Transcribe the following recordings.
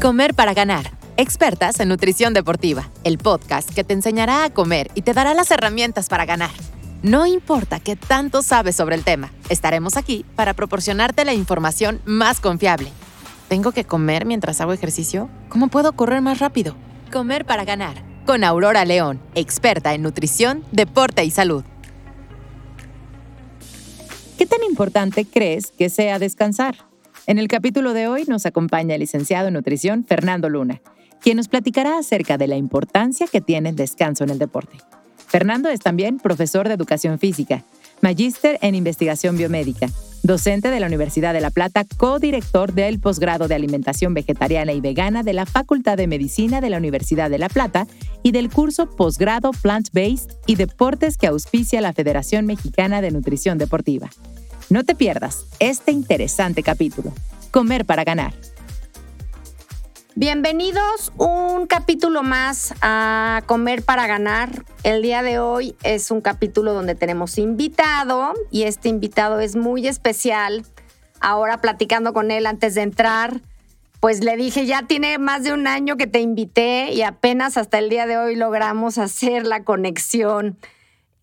Comer para ganar. Expertas en nutrición deportiva. El podcast que te enseñará a comer y te dará las herramientas para ganar. No importa qué tanto sabes sobre el tema, estaremos aquí para proporcionarte la información más confiable. ¿Tengo que comer mientras hago ejercicio? ¿Cómo puedo correr más rápido? Comer para ganar. Con Aurora León, experta en nutrición, deporte y salud. ¿Qué tan importante crees que sea descansar? En el capítulo de hoy nos acompaña el licenciado en nutrición Fernando Luna, quien nos platicará acerca de la importancia que tiene el descanso en el deporte. Fernando es también profesor de educación física, magíster en investigación biomédica, docente de la Universidad de La Plata, codirector del posgrado de alimentación vegetariana y vegana de la Facultad de Medicina de la Universidad de La Plata y del curso posgrado Plant-Based y Deportes que auspicia la Federación Mexicana de Nutrición Deportiva. No te pierdas este interesante capítulo, Comer para ganar. Bienvenidos un capítulo más a Comer para Ganar. El día de hoy es un capítulo donde tenemos invitado y este invitado es muy especial. Ahora platicando con él antes de entrar, pues le dije, ya tiene más de un año que te invité y apenas hasta el día de hoy logramos hacer la conexión.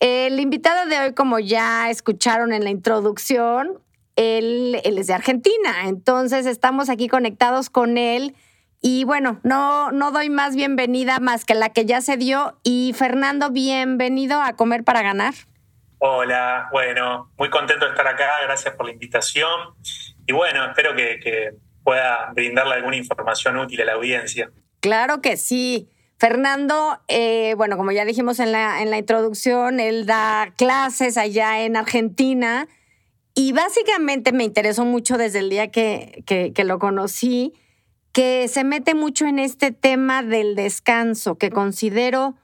El invitado de hoy, como ya escucharon en la introducción, él, él es de Argentina, entonces estamos aquí conectados con él y bueno, no, no doy más bienvenida más que la que ya se dio. Y Fernando, bienvenido a Comer para Ganar. Hola, bueno, muy contento de estar acá, gracias por la invitación. Y bueno, espero que, pueda brindarle alguna información útil a la audiencia. Claro que sí. Fernando, eh, bueno, como ya dijimos en la, en la introducción, él da clases allá en Argentina y básicamente me interesó mucho desde el día que, que lo conocí que se mete mucho en este tema del descanso, que considero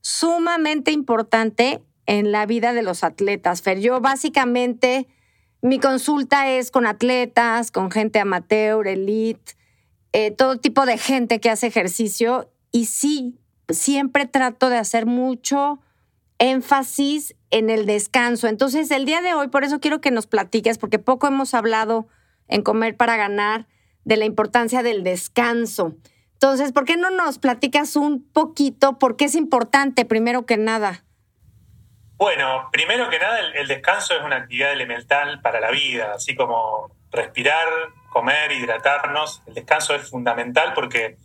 sumamente importante en la vida de los atletas. Fer, yo básicamente mi consulta es con atletas, con gente amateur, elite, eh, todo tipo de gente que hace ejercicio y sí, siempre trato de hacer mucho énfasis en el descanso. Entonces, el día de hoy, por eso quiero que nos platiques, porque poco hemos hablado en Comer para Ganar de la importancia del descanso. Entonces, ¿por qué no nos platicas un poquito por qué es importante primero que nada? Bueno, primero que nada, el, descanso es una actividad elemental para la vida, así como respirar, comer, hidratarnos. El descanso es fundamental porque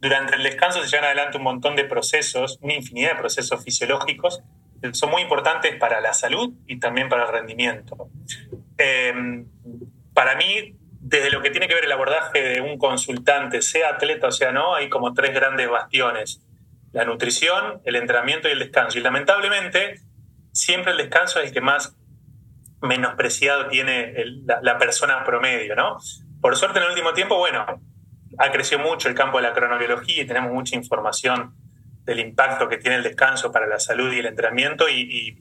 durante el descanso se llevan adelante un montón de procesos, una infinidad de procesos fisiológicos que son muy importantes para la salud y también para el rendimiento. Eh, para mí, desde lo que tiene que ver el abordaje de un consultante, sea atleta o sea no, hay como tres grandes bastiones. La nutrición, el entrenamiento y el descanso. Y lamentablemente, siempre el descanso es el que más menospreciado tiene la, persona promedio, ¿no? Por suerte en el último tiempo, bueno, ha crecido mucho el campo de la cronobiología y tenemos mucha información del impacto que tiene el descanso para la salud y el entrenamiento y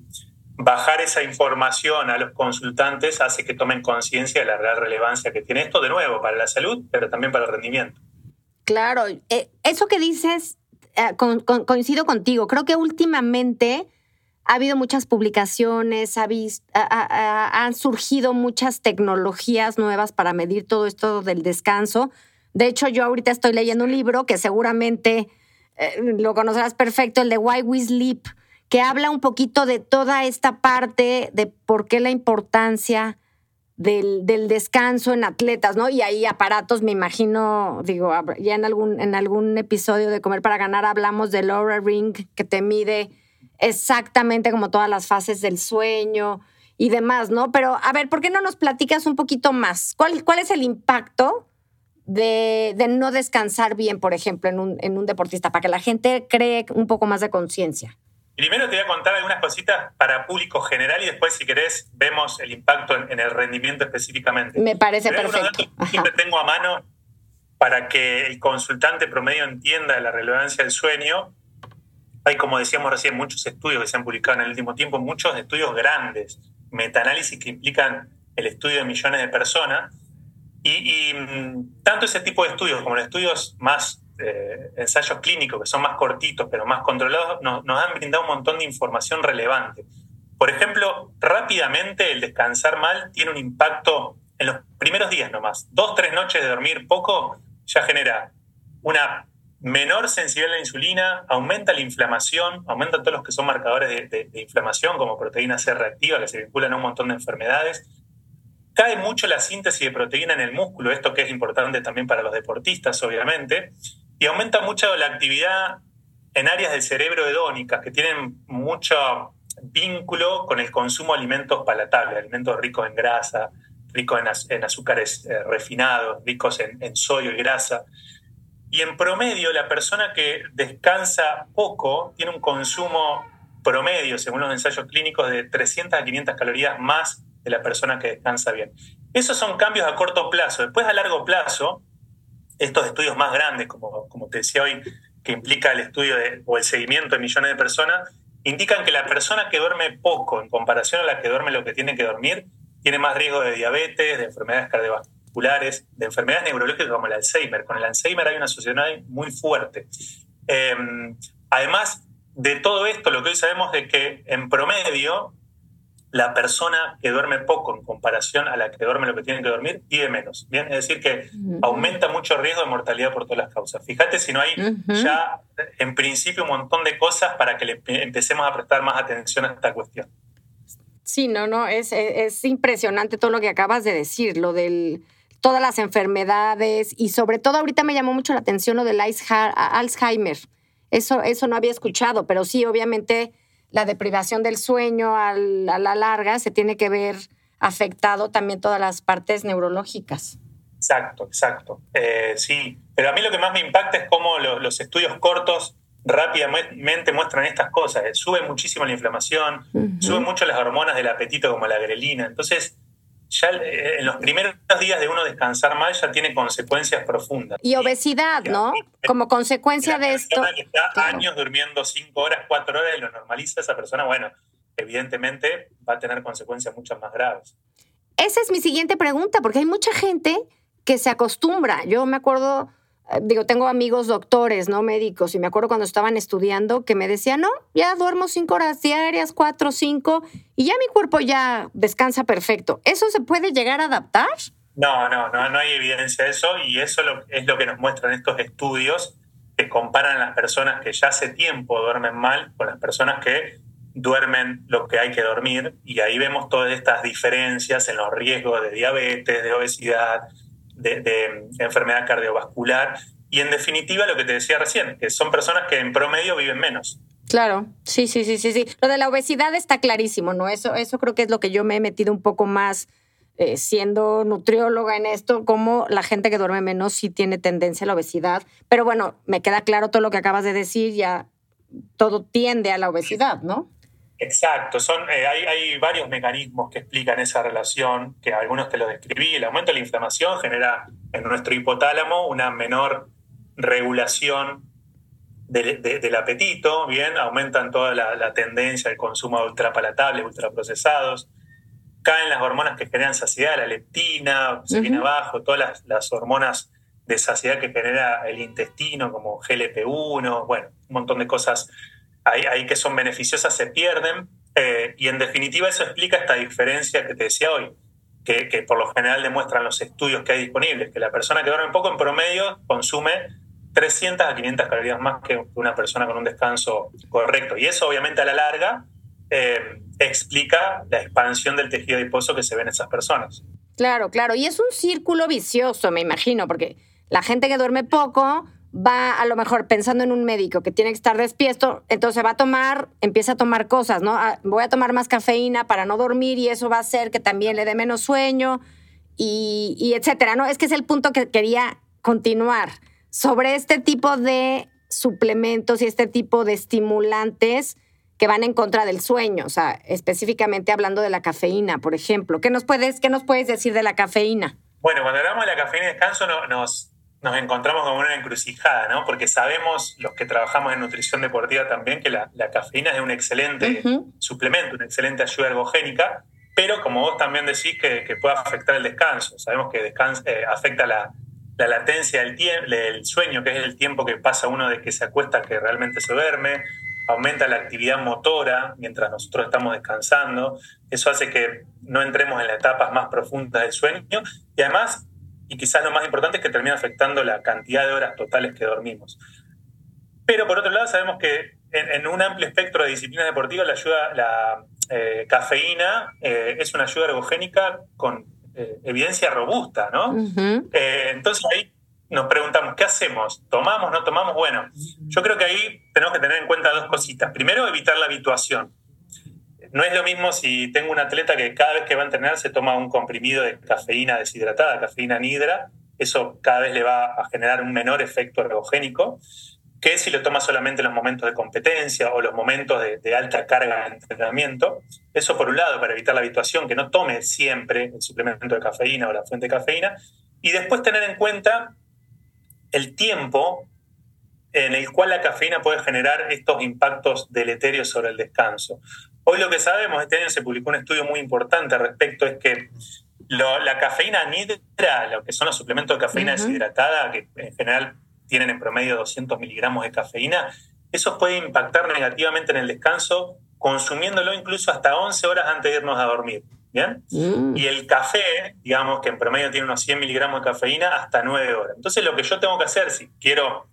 bajar esa información a los consultantes hace que tomen conciencia de la real relevancia que tiene esto, de nuevo, para la salud, pero también para el rendimiento. Claro, eh, eso que dices, eh, coincido contigo, creo que últimamente ha habido muchas publicaciones, han surgido muchas tecnologías nuevas para medir todo esto del descanso. De hecho, yo ahorita estoy leyendo un libro que seguramente eh, lo conocerás perfecto, el de Why We Sleep, que habla un poquito de toda esta parte de por qué la importancia del, descanso en atletas, ¿no? Y hay aparatos, me imagino, digo, ya en algún, en algún episodio de Comer para Ganar hablamos del Aura Ring, que te mide exactamente como todas las fases del sueño y demás, ¿no? Pero a ver, ¿por qué no nos platicas un poquito más? ¿Cuál, cuál es el impacto de, no descansar bien, por ejemplo, en un, en un deportista, para que la gente cree un poco más de conciencia? Primero te voy a contar algunas cositas para público general y después, si querés, vemos el impacto en, el rendimiento específicamente. Me parece perfecto. siempre tengo a mano para que el consultante promedio entienda la relevancia del sueño. Hay, como decíamos recién, muchos estudios que se han publicado en el último tiempo, muchos estudios grandes, metaanálisis que implican el estudio de millones de personas. Y, mm, tanto ese tipo de estudios como los estudios más eh, ensayos clínicos que son más cortitos pero más controlados nos, han brindado un montón de información relevante. Por ejemplo, rápidamente el descansar mal tiene un impacto en los primeros días nomás. Dos, tres noches de dormir poco ya genera una menor sensibilidad a la insulina, aumenta la inflamación, aumenta todos los que son marcadores de, inflamación, como proteína C reactiva, que se vinculan a un montón de enfermedades. Cae mucho la síntesis de proteína en el músculo, esto que es importante también para los deportistas, obviamente, y aumenta mucho la actividad en áreas del cerebro hedónicas que tienen mucho vínculo con el consumo de alimentos palatables, alimentos ricos en grasa, ricos en, azúcares eh, refinados, ricos en, en sodio y grasa. Y en promedio, la persona que descansa poco tiene un consumo promedio, según los ensayos clínicos, de 300 a 500 calorías más de la persona que descansa bien. Esos son cambios a corto plazo. Después, a largo plazo, estos estudios más grandes, como, como te decía hoy, que implica el estudio o el seguimiento de millones de personas, indican que la persona que duerme poco en comparación a la que duerme lo que tiene que dormir, tiene más riesgo de diabetes, de enfermedades cardiovasculares de enfermedades neurológicas como el Alzheimer. Con el Alzheimer hay una asociación muy fuerte. Em, además de todo esto, lo que hoy sabemos es que en promedio la persona que duerme poco en comparación a la que duerme lo que tiene que dormir vive menos. ¿bien? Es decir, que aumenta mucho el riesgo de mortalidad por todas las causas. Fíjate si no hay ya en principio un montón de cosas para que le empecemos a prestar más atención a esta cuestión. Sí, no, no, es, es impresionante todo lo que acabas de decir, lo del todas las enfermedades y sobre todo ahorita me llamó mucho la atención lo del Alzheimer. Eso, eso no había escuchado, pero sí, obviamente la deprivación del sueño a la larga se tiene que ver afectado también todas las partes neurológicas. Exacto, exacto. Eh, sí, pero a mí lo que más me impacta es cómo los estudios cortos rápidamente muestran estas cosas. Sube muchísimo la inflamación, sube mucho las hormonas del apetito como la grelina. Entonces, ya eh, en los primeros días de uno descansar mal ya tiene consecuencias profundas. Y obesidad, ¿no? Como consecuencia de esto. que está años durmiendo cinco horas, cuatro horas y lo normaliza esa persona, bueno, evidentemente va a tener consecuencias mucho más graves. Esa es mi siguiente pregunta, porque hay mucha gente que se acostumbra. Yo me acuerdo digo, tengo amigos doctores, ¿no? Médicos, y me acuerdo cuando estaban estudiando que me decían, no, ya duermo cinco horas diarias, cuatro, cinco, y ya mi cuerpo ya descansa perfecto. ¿Eso se puede llegar a adaptar? No, no, no, no hay evidencia de eso, y eso es lo que nos muestran estos estudios que comparan las personas que ya hace tiempo duermen mal con las personas que duermen lo que hay que dormir, y ahí vemos todas estas diferencias en los riesgos de diabetes, de obesidad, de, enfermedad cardiovascular y en definitiva lo que te decía recién, que son personas que en promedio viven menos. Claro, sí, sí, sí, sí, sí. Lo de la obesidad está clarísimo, ¿no? Eso, eso creo que es lo que yo me he metido un poco más eh, siendo nutrióloga en esto, como la gente que duerme menos sí tiene tendencia a la obesidad. Pero bueno, me queda claro todo lo que acabas de decir, ya todo tiende a la obesidad, ¿no? Exacto, son, eh, hay, varios mecanismos que explican esa relación, que algunos te lo describí. El aumento de la inflamación genera en nuestro hipotálamo una menor regulación del apetito, bien, aumentan toda la, tendencia al consumo de ultrapalatables, ultraprocesados, caen las hormonas que generan saciedad, la leptina, se viene abajo, todas las, las, hormonas de saciedad que genera el intestino, como GLP-1, bueno, un montón de cosas ahí, que son beneficiosas se pierden. Eh, y en definitiva eso explica esta diferencia que te decía hoy, que, que, por lo general demuestran los estudios que hay disponibles, que la persona que duerme poco en promedio consume 300 a 500 calorías más que una persona con un descanso correcto. Y eso obviamente a la larga eh, explica la expansión del tejido adiposo que se ve en esas personas. Claro, claro. Y es un círculo vicioso, me imagino, porque la gente que duerme poco va a lo mejor pensando en un médico que tiene que estar despierto, entonces va a tomar, empieza a tomar cosas, ¿no? Ah, voy a tomar más cafeína para no dormir y eso va a hacer que también le dé menos sueño y, etcétera, ¿no? Es que es el punto que quería continuar sobre este tipo de suplementos y este tipo de estimulantes que van en contra del sueño, o sea, específicamente hablando de la cafeína, por ejemplo. ¿Qué nos puedes, qué nos puedes decir de la cafeína? Bueno, cuando hablamos de la cafeína y descanso, nos, nos encontramos con una encrucijada, ¿no? Porque sabemos, los que trabajamos en nutrición deportiva también, que la, cafeína es un excelente suplemento, una excelente ayuda ergogénica, pero como vos también decís que, puede afectar el descanso. Sabemos que descanso, eh, afecta la, latencia del, del sueño, que es el tiempo que pasa uno de que se acuesta que realmente se duerme, aumenta la actividad motora mientras nosotros estamos descansando, eso hace que no entremos en las etapas más profundas del sueño y además y quizás lo más importante es que termina afectando la cantidad de horas totales que dormimos. Pero por otro lado sabemos que en, un amplio espectro de disciplinas deportivas la, ayuda, la eh, cafeína eh, es una ayuda ergogénica con eh, evidencia robusta, ¿no? entonces ahí nos preguntamos, ¿qué hacemos? ¿Tomamos, no tomamos? Bueno, yo creo que ahí tenemos que tener en cuenta dos cositas. Primero, evitar la habituación. No es lo mismo si tengo un atleta que cada vez que va a entrenar se toma un comprimido de cafeína deshidratada, cafeína nidra, eso cada vez le va a generar un menor efecto ergogénico que si lo toma solamente en los momentos de competencia o los momentos de, alta carga de entrenamiento. Eso por un lado, para evitar la habituación, que no tome siempre el suplemento de cafeína o la fuente de cafeína. Y después tener en cuenta el tiempo en el cual la cafeína puede generar estos impactos deleterios sobre el descanso. Hoy lo que sabemos, este año se publicó un estudio muy importante al respecto, es que la cafeína nidra, lo que son los suplementos de cafeína deshidratada, que en general tienen en promedio 200 miligramos de cafeína, eso puede impactar negativamente en el descanso, consumiéndolo incluso hasta 11 horas antes de irnos a dormir. ¿Bien? Mm. Y el café, digamos que en promedio tiene unos 100 miligramos de cafeína hasta 9 horas. Entonces lo que yo tengo que hacer si quiero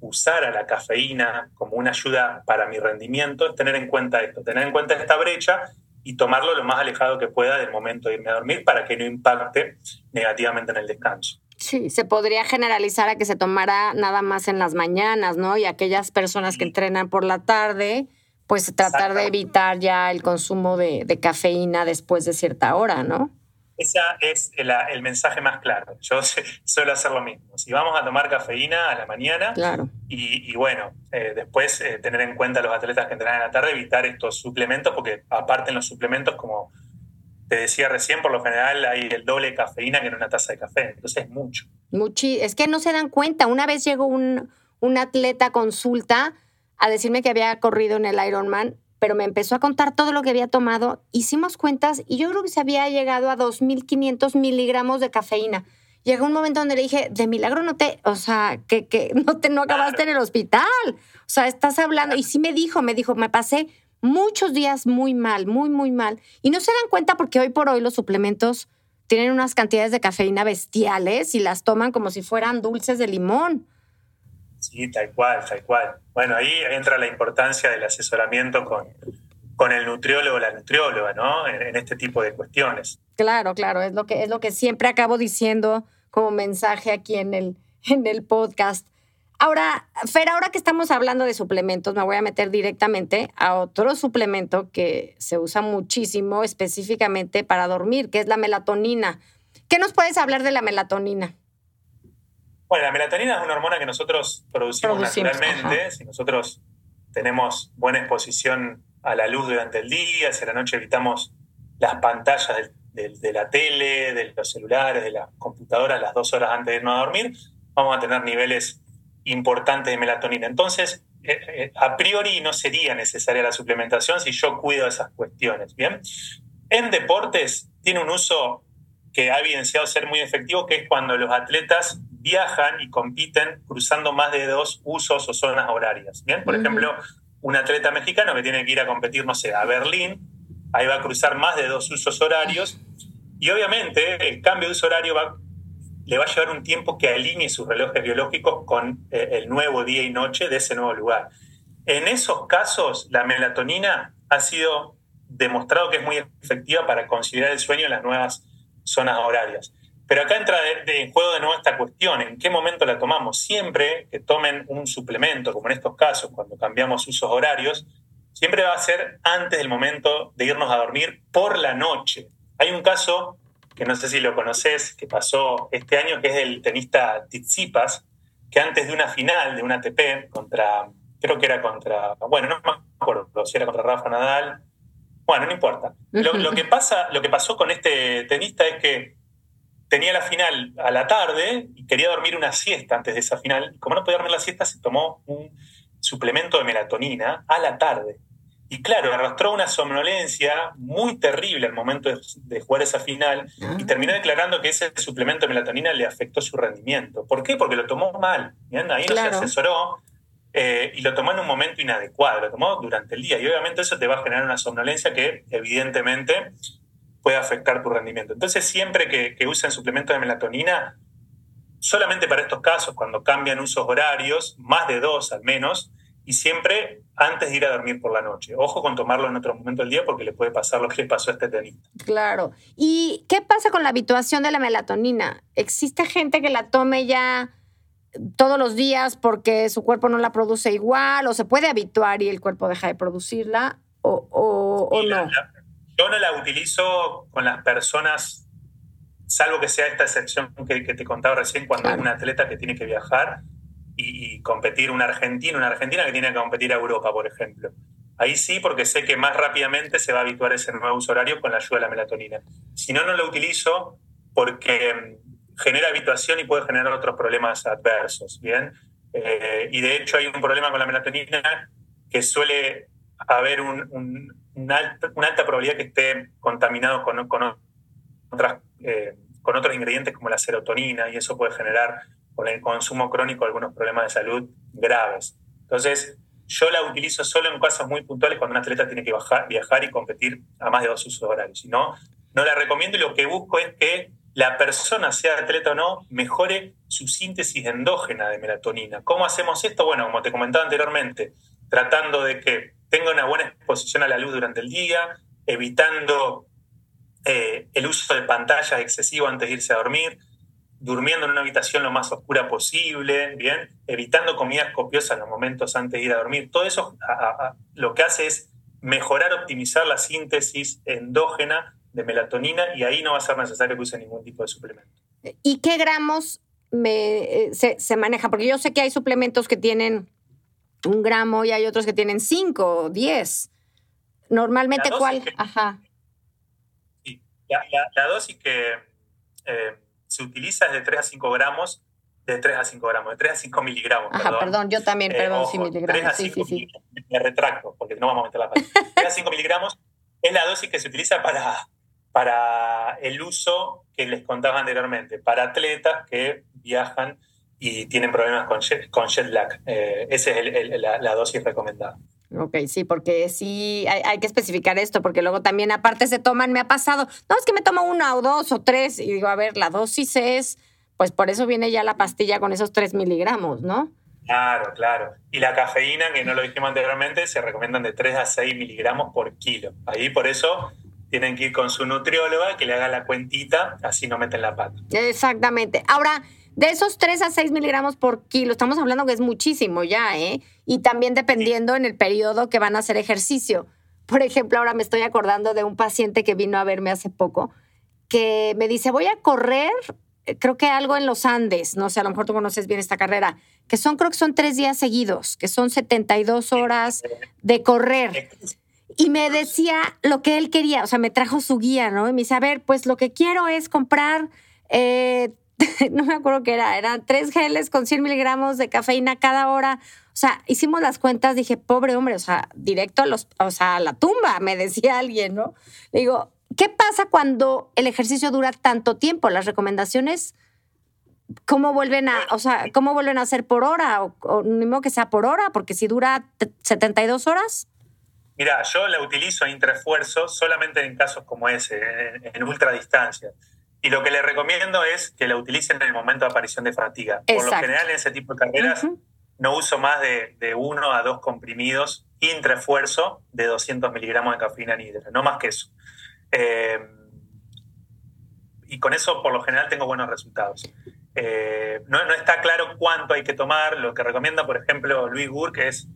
usar a la cafeína como una ayuda para mi rendimiento es tener en cuenta esto, tener en cuenta esta brecha y tomarlo lo más alejado que pueda del momento de irme a dormir para que no impacte negativamente en el descanso. Sí, se podría generalizar a que se tomara nada más en las mañanas, ¿no? Y aquellas personas que entrenan por la tarde, pues tratar de evitar ya el consumo de, cafeína después de cierta hora, ¿no? Ese es el, mensaje más claro. Yo suelo hacer lo mismo. Si vamos a tomar cafeína a la mañana, claro. y, bueno, eh, después eh, tener en cuenta a los atletas que entrenan en la tarde, evitar estos suplementos, porque aparte en los suplementos, como te decía recién, por lo general hay el doble de cafeína que en una taza de café, entonces es mucho. Muchi es que no se dan cuenta. Una vez llegó un, un atleta consulta a decirme que había corrido en el Ironman, pero me empezó a contar todo lo que había tomado. Hicimos cuentas y yo creo que se había llegado a 2.500 miligramos de cafeína. Llegó un momento donde le dije, de milagro no te, o sea, que, que no, te, no acabaste en el hospital. O sea, estás hablando. Y sí me dijo, me dijo, me pasé muchos días muy mal, muy, muy mal. Y no se dan cuenta porque hoy por hoy los suplementos tienen unas cantidades de cafeína bestiales y las toman como si fueran dulces de limón. Sí, tal cual, tal cual. Bueno, ahí entra la importancia del asesoramiento con, con el nutriólogo o la nutrióloga, ¿no? En, este tipo de cuestiones. Claro, claro, es lo que, es lo que siempre acabo diciendo como mensaje aquí en el, en el podcast. Ahora, Fer, ahora que estamos hablando de suplementos, me voy a meter directamente a otro suplemento que se usa muchísimo específicamente para dormir, que es la melatonina. ¿Qué nos puedes hablar de la melatonina? Bueno, la melatonina es una hormona que nosotros producimos, naturalmente. Si nosotros tenemos buena exposición a la luz durante el día, si a la noche evitamos las pantallas de, la tele, de los celulares, de las computadoras las dos horas antes de irnos a dormir, vamos a tener niveles importante de melatonina. Entonces, eh, eh, a priori no sería necesaria la suplementación si yo cuido esas cuestiones. Bien, en deportes tiene un uso que ha evidenciado ser muy efectivo, que es cuando los atletas viajan y compiten cruzando más de dos usos o zonas horarias. Bien, por ejemplo, un atleta mexicano que tiene que ir a competir, no sé, a Berlín, ahí va a cruzar más de dos usos horarios y obviamente el cambio de uso horario va le va a llevar un tiempo que alinee sus relojes biológicos con eh, el nuevo día y noche de ese nuevo lugar. En esos casos, la melatonina ha sido demostrado que es muy efectiva para considerar el sueño en las nuevas zonas horarias. Pero acá entra en juego de nuevo esta cuestión, ¿en qué momento la tomamos? Siempre que tomen un suplemento, como en estos casos, cuando cambiamos usos horarios, siempre va a ser antes del momento de irnos a dormir por la noche. Hay un caso que no sé si lo conoces, que pasó este año, que es el tenista Tsitsipas, que antes de una final de una ATP contra, creo que era contra, bueno, no me acuerdo si era contra Rafa Nadal, bueno, no importa. Lo, que pasa, lo que pasó con este tenista es que tenía la final a la tarde y quería dormir una siesta antes de esa final. Y como no podía dormir la siesta, se tomó un suplemento de melatonina a la tarde. Y claro, arrastró una somnolencia muy terrible al momento de, jugar esa final y ah. terminó declarando que ese suplemento de melatonina le afectó su rendimiento. ¿Por qué? Porque lo tomó mal. Ahí no se asesoró eh, y lo tomó en un momento inadecuado, lo tomó durante el día. Y obviamente eso te va a generar una somnolencia que evidentemente puede afectar tu rendimiento. Entonces siempre que, que usen suplementos de melatonina, solamente para estos casos, cuando cambian usos horarios, más de dos al menos, y siempre antes de ir a dormir por la noche. Ojo con tomarlo en otro momento del día porque le puede pasar lo que le pasó a este tenista. Claro. ¿Y qué pasa con la habituación de la melatonina? ¿Existe gente que la tome ya todos los días porque su cuerpo no la produce igual o se puede habituar y el cuerpo deja de producirla o, o, no? Yo no la utilizo con las personas, salvo que sea esta excepción que, te contaba recién, cuando hay un atleta que tiene que viajar y, competir un argentino, una argentina que tiene que competir a Europa, por ejemplo. Ahí sí, porque sé que más rápidamente se va a habituar ese nuevo uso horario con la ayuda de la melatonina. Si no, no lo utilizo porque genera habituación y puede generar otros problemas adversos, ¿bien? Eh, y de hecho hay un problema con la melatonina que suele haber un, una, alta, probabilidad que esté contaminado con, con, otras, eh, con otros ingredientes como la serotonina y eso puede generar con el consumo crónico algunos problemas de salud graves. Entonces, yo la utilizo solo en casos muy puntuales cuando un atleta tiene que viajar y competir a más de dos usos horarios. Si no, no la recomiendo y lo que busco es que la persona, sea atleta o no, mejore su síntesis endógena de melatonina. ¿Cómo hacemos esto? Bueno, como te comentaba anteriormente, tratando de que tenga una buena exposición a la luz durante el día, evitando eh, el uso de pantallas excesivo antes de irse a dormir, durmiendo en una habitación lo más oscura posible, ¿bien? evitando comidas copiosas en los momentos antes de ir a dormir. Todo eso lo que hace es mejorar, optimizar la síntesis endógena de melatonina y ahí no va a ser necesario que use ningún tipo de suplemento. ¿Y qué gramos me, eh, se, maneja? Porque yo sé que hay suplementos que tienen un gramo y hay otros que tienen cinco o diez. Normalmente, ¿cuál? Ajá. Sí, la, dosis que eh, se utiliza es de 3 a 5 gramos, de 3 a 5 gramos, de 3 a 5 miligramos. Ajá, perdón, yo también, eh, perdón, sí, miligramos. sí, sí, sí. Me retracto, porque no vamos a meter la pata. 3 a 5 miligramos es la dosis que se utiliza para para el uso que les contaba anteriormente, para atletas que viajan y tienen problemas con jet, con jet lag. Eh, esa es la, dosis recomendada. Ok, sí, porque sí hay, que especificar esto, porque luego también aparte se toman, me ha pasado, no, es que me tomo una o dos o tres, y digo, a ver, la dosis es, pues por eso viene ya la pastilla con esos tres miligramos, ¿no? Claro, claro. Y la cafeína, que no lo dijimos anteriormente, se recomiendan de 3 a 6 miligramos por kilo. Ahí por eso tienen que ir con su nutrióloga que le haga la cuentita, así no meten la pata. Exactamente. Ahora, de esos 3 a 6 miligramos por kilo, estamos hablando que es muchísimo ya, ¿eh? Y también dependiendo en el periodo que van a hacer ejercicio. Por ejemplo, ahora me estoy acordando de un paciente que vino a verme hace poco, que me dice, voy a correr, eh, creo que algo en los Andes, no sé, a lo mejor tú conoces bien esta carrera, que son, creo que son tres días seguidos, que son 72 horas de correr y me decía lo que él quería, o sea, me trajo su guía, ¿no? Y me dice, a ver, pues lo que quiero es comprar, eh, no me acuerdo qué era, eran tres geles con 100 miligramos de cafeína cada hora. O sea, hicimos las cuentas, dije, pobre hombre, o sea, directo a, los, o sea, a la tumba, me decía alguien, ¿no? Le digo, ¿qué pasa cuando el ejercicio dura tanto tiempo? Las recomendaciones, ¿cómo vuelven a, o sea, cómo vuelven a ser por hora? O, o ni modo que sea por hora, porque si dura 72 horas. Mira, yo la utilizo a intraesfuerzo solamente en casos como ese, en, ultradistancia. Y lo que le recomiendo es que la utilicen en el momento de aparición de fatiga. Por lo general, en ese tipo de carreras, no uso más de, de, uno a dos comprimidos intraesfuerzo de 200 miligramos de cafeína anhídrica, no más que eso. Eh, y con eso, por lo general, tengo buenos resultados. Eh, no, no, está claro cuánto hay que tomar. Lo que recomienda, por ejemplo, Luis Burke es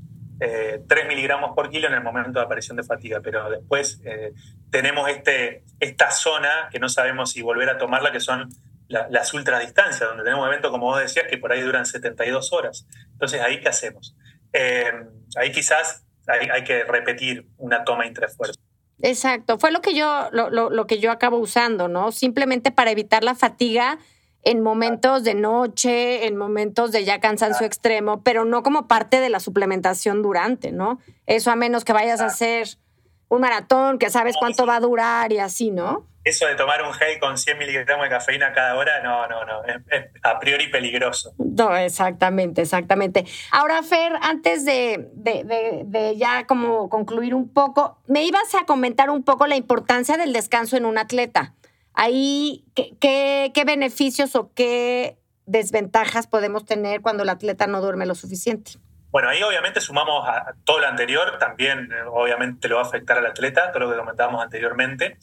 3 eh, miligramos por kilo en el momento de aparición de fatiga, pero después eh, tenemos este, esta zona que no sabemos si volver a tomarla, que son las ultradistancias, donde tenemos eventos, como vos decías, que por ahí duran 72 horas. Entonces, ¿ahí qué hacemos? Eh, ahí quizás hay, que repetir una toma intraesfuerzo. Exacto, fue lo que yo lo, lo, que yo acabo usando, ¿no? Simplemente para evitar la fatiga en momentos de noche, en momentos de ya cansancio extremo, pero no como parte de la suplementación durante, ¿no? Eso a menos que vayas a hacer un maratón, que sabes cuánto va a durar y así, ¿no? Eso de tomar un gel con 100 miligramos de cafeína cada hora, no, no, no, es, a priori peligroso. No, exactamente, exactamente. Ahora, Fer, antes de, de, de, ya como concluir un poco, me ibas a comentar un poco la importancia del descanso en un atleta ahí, ¿qué, qué, beneficios o qué desventajas podemos tener cuando el atleta no duerme lo suficiente? Bueno, ahí obviamente sumamos a todo lo anterior, también eh, obviamente lo va a afectar al atleta, todo lo que comentábamos anteriormente.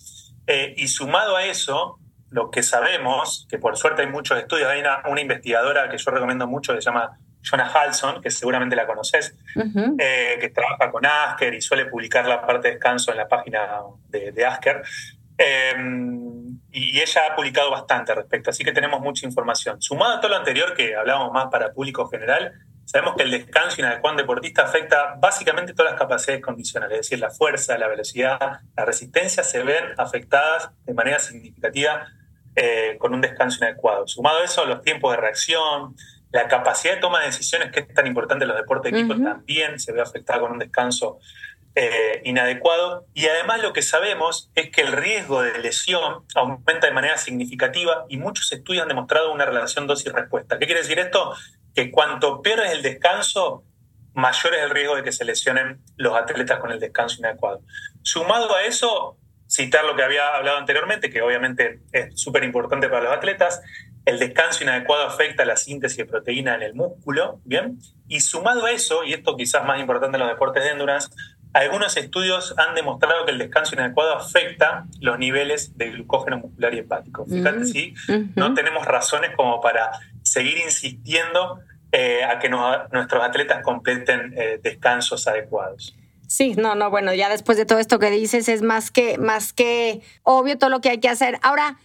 Eh, y sumado a eso, lo que sabemos, que por suerte hay muchos estudios, hay una, investigadora que yo recomiendo mucho que se llama Jonah Halson, que seguramente la conoces, eh, que trabaja con Asker y suele publicar la parte de descanso en la página de, de Asker. Em, y ella ha publicado bastante al respecto, así que tenemos mucha información. Sumado a todo lo anterior que hablábamos más para público general, sabemos que el descanso inadecuado en deportista afecta básicamente todas las capacidades condicionales, es decir, la fuerza, la velocidad, la resistencia se ven afectadas de manera significativa eh, con un descanso inadecuado. Sumado a eso, los tiempos de reacción, la capacidad de toma de decisiones, que es tan importante en los deportes de equipo, también se ve afectada con un descanso eh, inadecuado. Y además lo que sabemos es que el riesgo de lesión aumenta de manera significativa y muchos estudios han demostrado una relación dosis-respuesta. ¿Qué quiere decir esto? Que cuanto peor es el descanso, mayor es el riesgo de que se lesionen los atletas con el descanso inadecuado. Sumado a eso, citar lo que había hablado anteriormente, que obviamente es súper importante para los atletas, el descanso inadecuado afecta la síntesis de proteína en el músculo, ¿bien? Y sumado a eso, y esto quizás más importante en los deportes de endurance, algunos estudios han demostrado que el descanso inadecuado afecta los niveles de glucógeno muscular y hepático. Fíjate, sí, no tenemos razones como para seguir insistiendo eh, a que nuestros atletas completen eh, descansos adecuados. Sí, no, no, bueno, ya después de todo esto que dices es más que, más que obvio todo lo que hay que hacer. Ahora,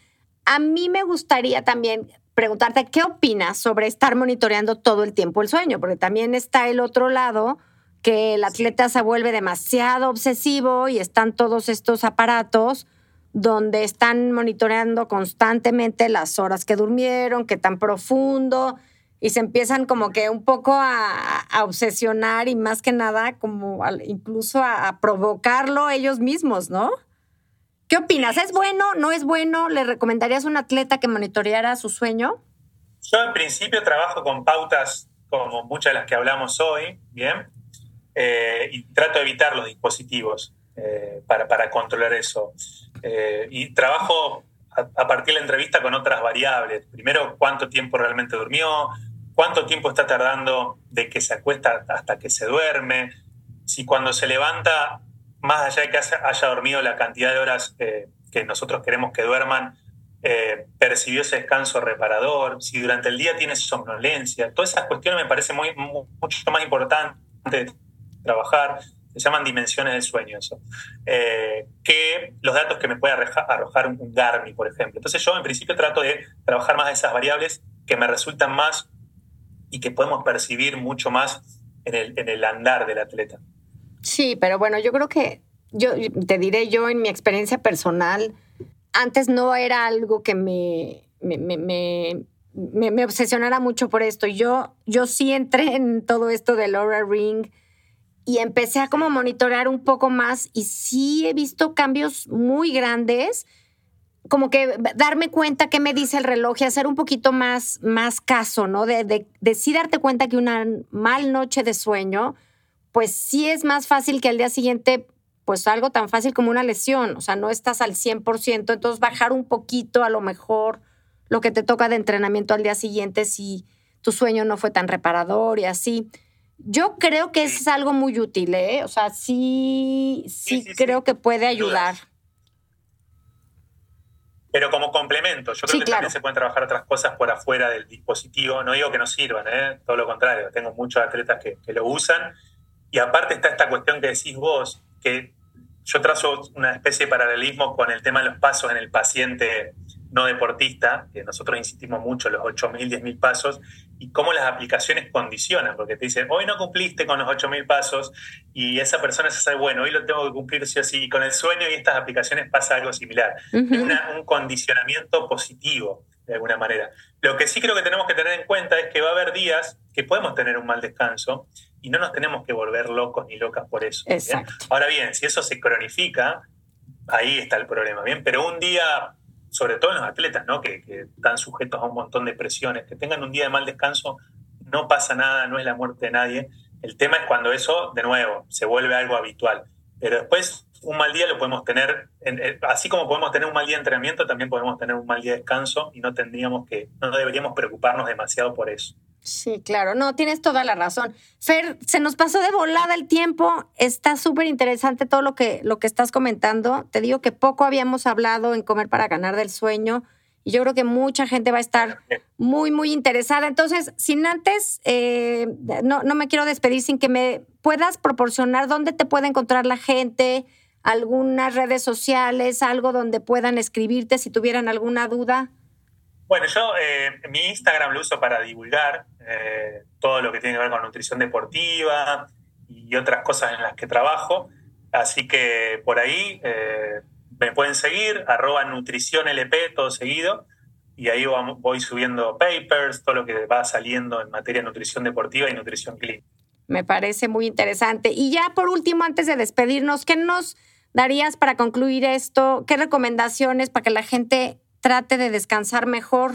a mí me gustaría también preguntarte qué opinas sobre estar monitoreando todo el tiempo el sueño, porque también está el otro lado que el atleta se vuelve demasiado obsesivo y están todos estos aparatos donde están monitoreando constantemente las horas que durmieron, qué tan profundo, y se empiezan como que un poco a, obsesionar y más que nada como incluso a, provocarlo ellos mismos, ¿no? ¿Qué opinas? ¿Es bueno? ¿No es bueno? ¿Le recomendarías a un atleta que monitoreara su sueño? Yo en principio trabajo con pautas como muchas de las que hablamos hoy, ¿bien? Eh, y trato de evitar los dispositivos eh, para, para, controlar eso. Eh, y trabajo a, partir de la entrevista con otras variables. Primero, cuánto tiempo realmente durmió, cuánto tiempo está tardando de que se acuesta hasta que se duerme, si cuando se levanta, más allá de que haya dormido la cantidad de horas que nosotros queremos que duerman, percibió ese descanso reparador, si durante el día tiene somnolencia, todas esas cuestiones me parece muy, mucho más importante trabajar, se llaman dimensiones del sueño eso, eh, que los datos que me puede arrojar un, Garmin, por ejemplo. Entonces yo en principio trato de trabajar más de esas variables que me resultan más y que podemos percibir mucho más en el, en el andar del atleta. Sí, pero bueno, yo creo que yo te diré yo en mi experiencia personal, antes no era algo que me, me, me, me, obsesionara mucho por esto. Yo, yo sí entré en todo esto de Laura Ring y empecé a como monitorear un poco más y sí he visto cambios muy grandes como que darme cuenta qué me dice el reloj y hacer un poquito más, más caso, ¿no? De, de, sí darte cuenta que una mal noche de sueño, pues sí es más fácil que al día siguiente, pues algo tan fácil como una lesión, o sea, no estás al 100%, entonces bajar un poquito a lo mejor lo que te toca de entrenamiento al día siguiente si tu sueño no fue tan reparador y así. Yo creo que es algo muy útil, ¿eh? O sea, sí, sí, creo que puede ayudar pero como complemento. Yo creo que también se pueden trabajar otras cosas por afuera del dispositivo. No digo que no sirvan, ¿eh? todo lo contrario. Tengo muchos atletas que, que, lo usan. Y aparte está esta cuestión que decís vos, que yo trazo una especie de paralelismo con el tema de los pasos en el paciente no deportista, que nosotros insistimos mucho, los 8.000, 10.000 pasos, y cómo las aplicaciones condicionan, porque te dicen, hoy no cumpliste con los 8.000 pasos, y esa persona se sabe, bueno, hoy lo tengo que cumplir sí o sí, y con el sueño y estas aplicaciones pasa algo similar. Es un condicionamiento positivo, de alguna manera. Lo que sí creo que tenemos que tener en cuenta es que va a haber días que podemos tener un mal descanso, y no nos tenemos que volver locos ni locas por eso. Ahora bien, si eso se cronifica, ahí está el problema, ¿bien? Pero un día sobre todo en los atletas, ¿no? Que, están sujetos a un montón de presiones, que tengan un día de mal descanso, no pasa nada, no es la muerte de nadie. El tema es cuando eso, de nuevo, se vuelve algo habitual. Pero después, un mal día lo podemos tener, eh, así como podemos tener un mal día de entrenamiento, también podemos tener un mal día de descanso y no tendríamos que, no deberíamos preocuparnos demasiado por eso. Sí, claro, no, tienes toda la razón. Fer, se nos pasó de volada el tiempo, está súper interesante todo lo que, lo que estás comentando. Te digo que poco habíamos hablado en Comer para Ganar del Sueño y yo creo que mucha gente va a estar muy, muy interesada. Entonces, sin antes, eh, no, no me quiero despedir sin que me puedas proporcionar dónde te puede encontrar la gente, algunas redes sociales, algo donde puedan escribirte si tuvieran alguna duda. Bueno, yo eh, mi Instagram lo uso para divulgar eh, todo lo que tiene que ver con nutrición deportiva y otras cosas en las que trabajo. Así que por ahí eh, me pueden seguir, arroba nutriciónlp, todo seguido. Y ahí voy subiendo papers, todo lo que va saliendo en materia de nutrición deportiva y nutrición clínica. Me parece muy interesante. Y ya por último, antes de despedirnos, ¿qué nos darías para concluir esto? ¿Qué recomendaciones para que la gente trate de descansar mejor?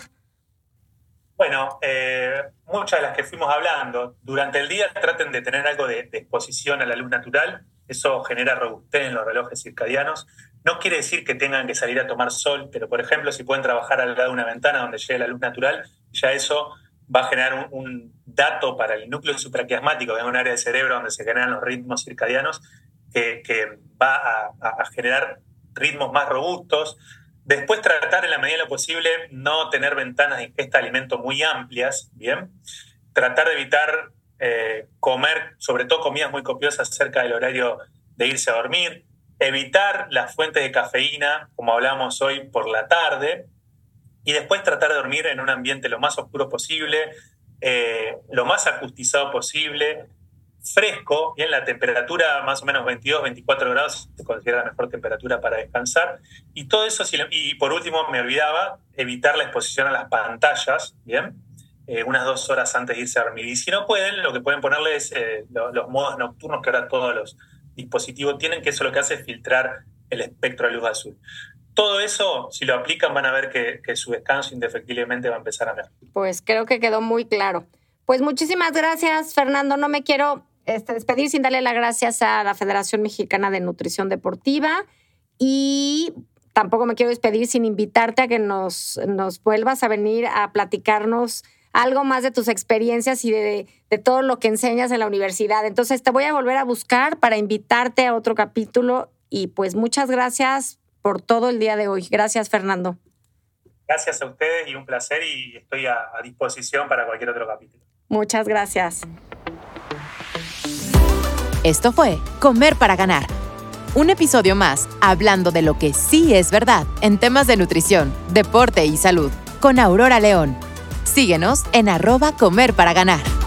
Bueno, eh, muchas de las que fuimos hablando, durante el día traten de tener algo de, exposición a la luz natural, eso genera robustez en los relojes circadianos. No quiere decir que tengan que salir a tomar sol, pero por ejemplo, si pueden trabajar al lado de una ventana donde llegue la luz natural, ya eso va a generar un, dato para el núcleo supraquiasmático, que es un área del cerebro donde se generan los ritmos circadianos, que, va a, a, generar ritmos más robustos, Después tratar en la medida de lo posible no tener ventanas de ingesta de alimento muy amplias, ¿bien? Tratar de evitar eh, comer, sobre todo comidas muy copiosas cerca del horario de irse a dormir. Evitar las fuentes de cafeína, como hablamos hoy, por la tarde. Y después tratar de dormir en un ambiente lo más oscuro posible, eh, lo más acustizado posible, fresco, bien, la temperatura más o menos 22, 24 grados se considera la mejor temperatura para descansar. Y todo eso, y por último me olvidaba, evitar la exposición a las pantallas, bien, eh, unas dos horas antes de irse a dormir. Y si no pueden, lo que pueden ponerle es eh, los modos nocturnos que ahora todos los dispositivos tienen, que eso lo que hace es filtrar el espectro de luz azul. Todo eso, si lo aplican, van a ver que, que su descanso indefectiblemente va a empezar a mejorar. Pues creo que quedó muy claro. Pues muchísimas gracias, Fernando. No me quiero este, despedir sin darle las gracias a la Federación Mexicana de Nutrición Deportiva y tampoco me quiero despedir sin invitarte a que nos, nos vuelvas a venir a platicarnos algo más de tus experiencias y de, de, todo lo que enseñas en la universidad. Entonces te voy a volver a buscar para invitarte a otro capítulo y pues muchas gracias por todo el día de hoy. Gracias, Fernando. Gracias a ustedes y un placer y estoy a disposición para cualquier otro capítulo. Muchas gracias. Esto fue Comer para Ganar. Un episodio más hablando de lo que sí es verdad en temas de nutrición, deporte y salud con Aurora León. Síguenos en arroba Comer para Ganar.